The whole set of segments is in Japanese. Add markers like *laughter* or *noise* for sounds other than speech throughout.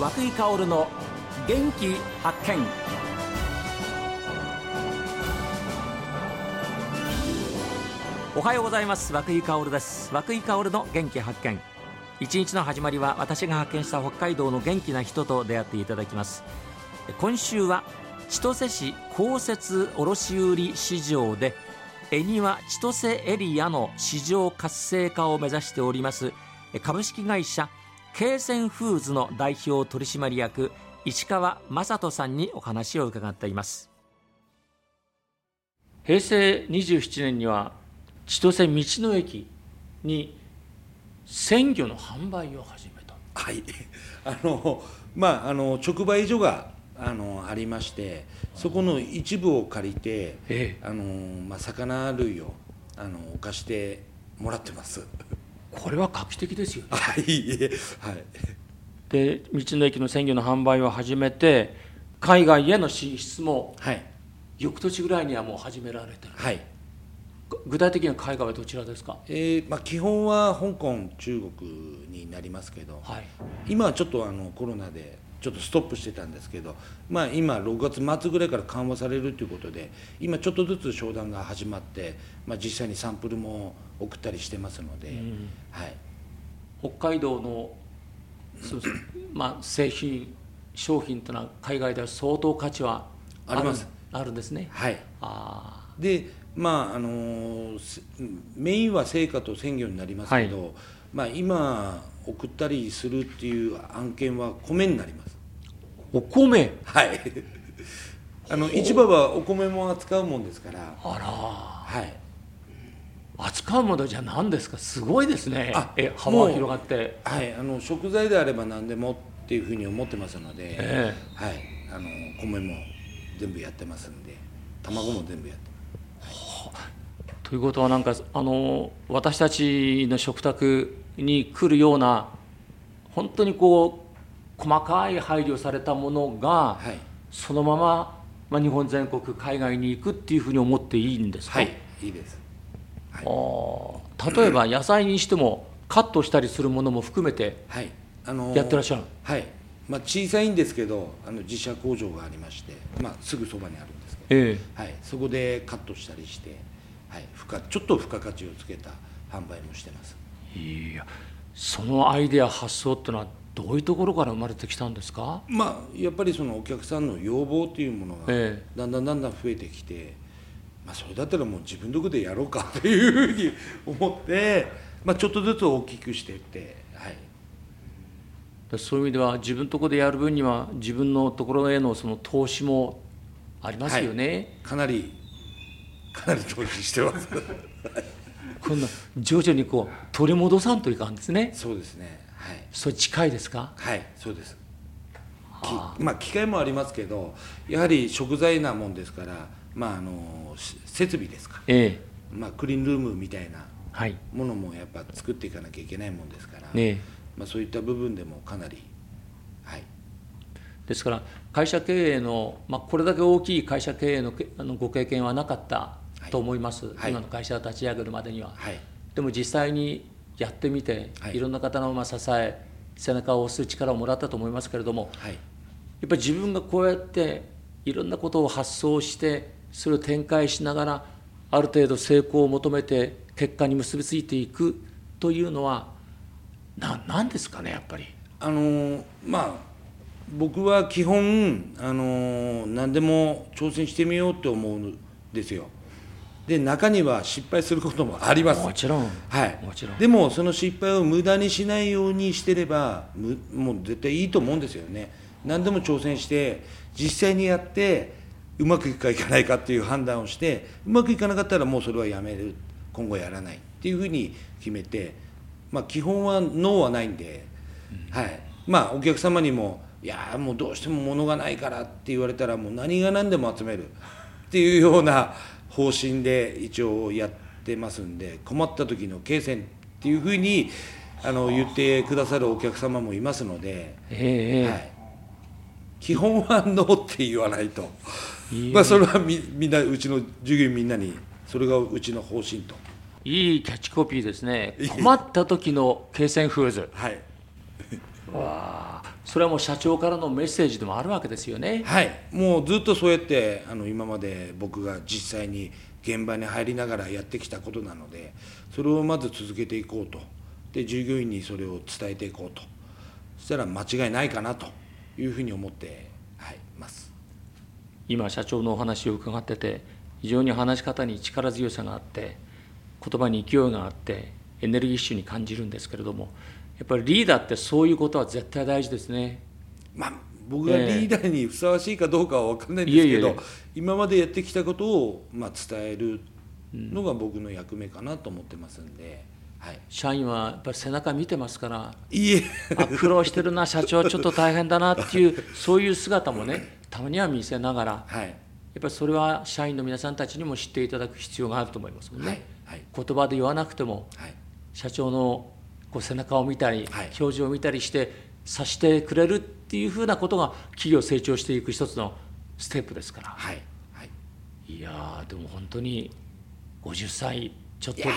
和久井薫の元気発見。おはようございます。和久井薫です。和久井薫の元気発見。一日の始まりは私が発見した北海道の元気な人と出会っていただきます。今週は千歳市公設卸売市場で恵庭千歳エリアの市場活性化を目指しております株式会社京泉フーズの代表取締役市川雅人さんにお話を伺っています。平成27年には千歳道の駅に鮮魚の販売を始めた。はい。*laughs* あのまああの直売所があのありましてそこの一部を借りて、ええ。あのまあ、魚類をあの貸してもらってますこれは画期的ですよね。はいはい。で道の駅の鮮魚の販売を始めて海外への進出もはい。翌年ぐらいにはもう始められてる。はい。具体的には海外はどちらですか？えーまあ、基本は香港中国になりますけど、はい。今はちょっとあのコロナでちょっとストップしてたんですけど、まあ、今6月末ぐらいから緩和されるということで今ちょっとずつ商談が始まって、まあ、実際にサンプルも送ったりしてますので、はい、北海道のそうそう *clears throat* まあ、製品商品というのは海外では相当価値はあります。あるんですね。はい、あでまああのメインは成果と鮮魚になりますけど、まあ、今送ったりするっていう案件は米になります。ーお米。はい。*laughs* あの市場はお米も扱うもんですから。あはい。ら扱うものじゃ何ですか？すごいですね。あえ幅広がって。はい、あの食材であれば何でもっていうふうに思ってますので、えはい、あの米も全部やってますんで。卵も全部やってということはなんかあの私たちの食卓に来るような本当にこう細かい配慮されたものがはい、そのまま、まあ、日本全国海外に行くっていうふうに思っていいんですか、はい、いいです。あー。例えば野菜にしてもカットしたりするものも含めてやってらっしゃるはい、まあ、小さいんですけどあの自社工場がありまして、まあ、すぐそばにあるんですけええ。ど、はい、そこでカットしたりして、はい、付加ちょっと付加価値をつけた販売もしてます。いやそのアイデア発想っていうのはどういうところから生まれてきたんですか？まあやっぱりそのお客さんの要望というものがえだんだんだんだん増えてきて、まあ、それだったらもう自分のとこでやろうかというふうに *laughs* 思って、まあ、ちょっとずつ大きくしていって、はい、でそういう意味では自分のところでやる分には自分のところへのその投資もありますよね、かなりかなり投資してます。*laughs* こんな徐々にこう取り戻さんといかんですね。そうですねはい。それ近いですか？はいそうです。きまあ機械もありますけどやはり食材なもんですからまああのし設備ですか、ええ。まあ、クリーンルームみたいなはい。ものもやっぱ作っていかなきゃいけないもんですから、ねえ。まあ、そういった部分でもかなりはい。ですから会社経営の、まあ、これだけ大きい会社経営のけあのご経験はなかったと思います、はい。今の会社を立ち上げるまでには。はい。でも実際にやってみて、はい。い、ろんな方のまあ支え背中を押す力をもらったと思いますけれどもはい。やっぱり自分がこうやっていろんなことを発想してそれを展開しながらある程度成功を求めて結果に結びついていくというのはななんですかねやっぱり。あのーまあ僕は基本、あのー何でも挑戦してみようって思うんですよで中には失敗することもあります。もちろん、はい。もちろん。でもその失敗を無駄にしないようにしてればむもう絶対いいと思うんですよね。何でも挑戦して実際にやってうまくいくかいかないかっていう判断をしてうまくいかなかったらもうそれはやめる。今後やらないっていうふうに決めて、まあ、基本はノーはないんで、はい、まあお客様にも「いやーもうどうしても物がないから」って言われたらもう何が何でも集めるっていうような方針で一応やってますんで困った時の経線っていうふうにあの言ってくださるお客様もいますので、ええ。はい、基本はノーって言わないと、いい。まあ、それはみみんなうちの従業員みんなにそれがうちの方針と。いいキャッチコピーですね。困った時の京泉フーズ。はい。わあそれはもう社長からのメッセージでもあるわけですよね。はい。もうずっとそうやってあの今まで僕が実際に現場に入りながらやってきたことなのでそれをまず続けていこうと。で従業員にそれを伝えていこうと。そしたら間違いないかなというふうに思って、はい、ます。今社長のお話を伺ってて非常に話し方に力強さがあって言葉に勢いがあってエネルギッシュに感じるんですけれどもやっぱりリーダーってそういうことは絶対大事ですね。まあ僕がリーダーにふさわしいかどうかは分かんないんですけど、いえ。いえいえ今までやってきたことを、まあ、伝えるのが僕の役目かなと思ってますんで、はい、社員はやっぱり背中見てますから。いいえ。あ苦労してるな社長ちょっと大変だなっていうそういう姿もねたまには見せながら。はい。やっぱりそれは社員の皆さんたちにも知っていただく必要があると思いますもんね、はい。はい。言葉で言わなくてもはい。社長のこう背中を見たり、はい。表情を見たりして察してくれるっていうふうなことが企業成長していく一つのステップですから。はい。はい。いやーでも本当に50歳ちょっといで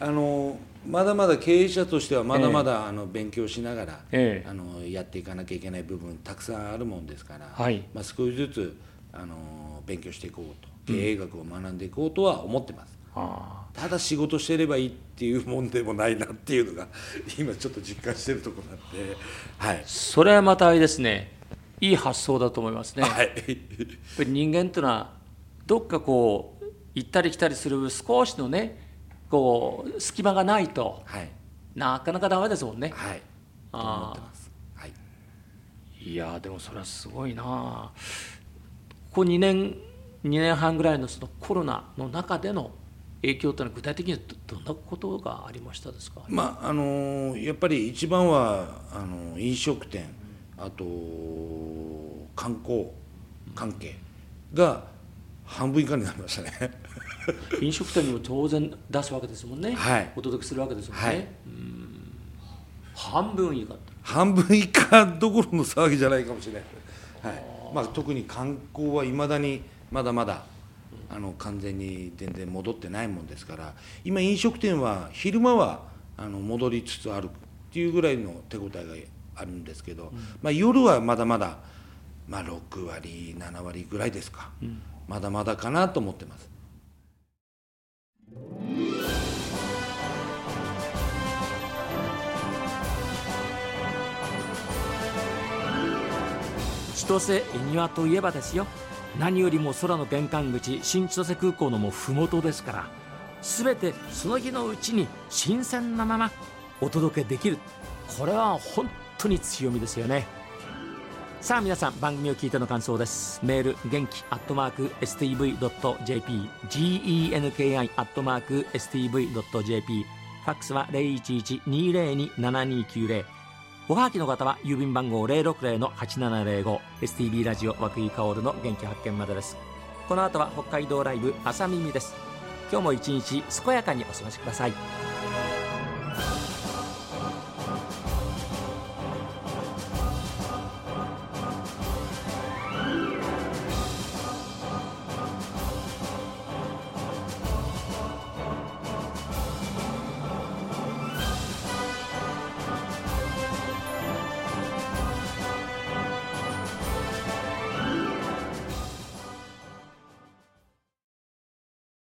あのまだまだ経営者としてはまだまだ、あの勉強しながら、ええ。あのやっていかなきゃいけない部分たくさんあるもんですから、はい。まあ、少しずつあの勉強していこうと。経営学を学んでいこうとは思ってます、あただ仕事してればいいっていうもんでもないなっていうのが *laughs* 今ちょっと実感してるところなんではい。ーそれはまたあれですね。いい発想だと思いますね、やっはいぱり人間っていうのはどっかこう行ったり来たりする少しのねこう隙間がないとはい。なかなかダメですもんね。はい。と思ってます。はい。いやーでもそれはすごいな。あここ2年2年半ぐらいのそのコロナの中での影響というのは具体的にはどどんなことがありましたですか、まああのやっぱり一番はあの飲食店あと観光関係が半分以下になりましたね。*laughs* 飲食店にも当然出すわけですもんね、はい。お届けするわけですもんね、はい。うん。半分以下半分以下どころの騒ぎじゃないかもしれない、はい。まあ、特に観光はいまだにまだまだあの完全に全然戻ってないもんですから今飲食店は昼間はあの戻りつつあるっていうぐらいの手応えがあるんですけど、まあ、夜はまだまだ、まあ、6割7割ぐらいですか、まだまだかなと思ってます。千歳恵庭といえばですよ何よりも空の玄関口新千歳空港のもう麓ですから全てその日のうちに新鮮なままお届けできる。これは本当に強みですよね。さあ皆さん番組を聞いての感想です。メール元気アットマーク STV.jp genki アットマーク STV.jp ファックスは011-202-7290おはがきの方は郵便番号 060-8705STB ラジオ和久井薫の元気発見までです。この後は北海道ライブ朝耳です。今日も一日健やかにお過ごしください。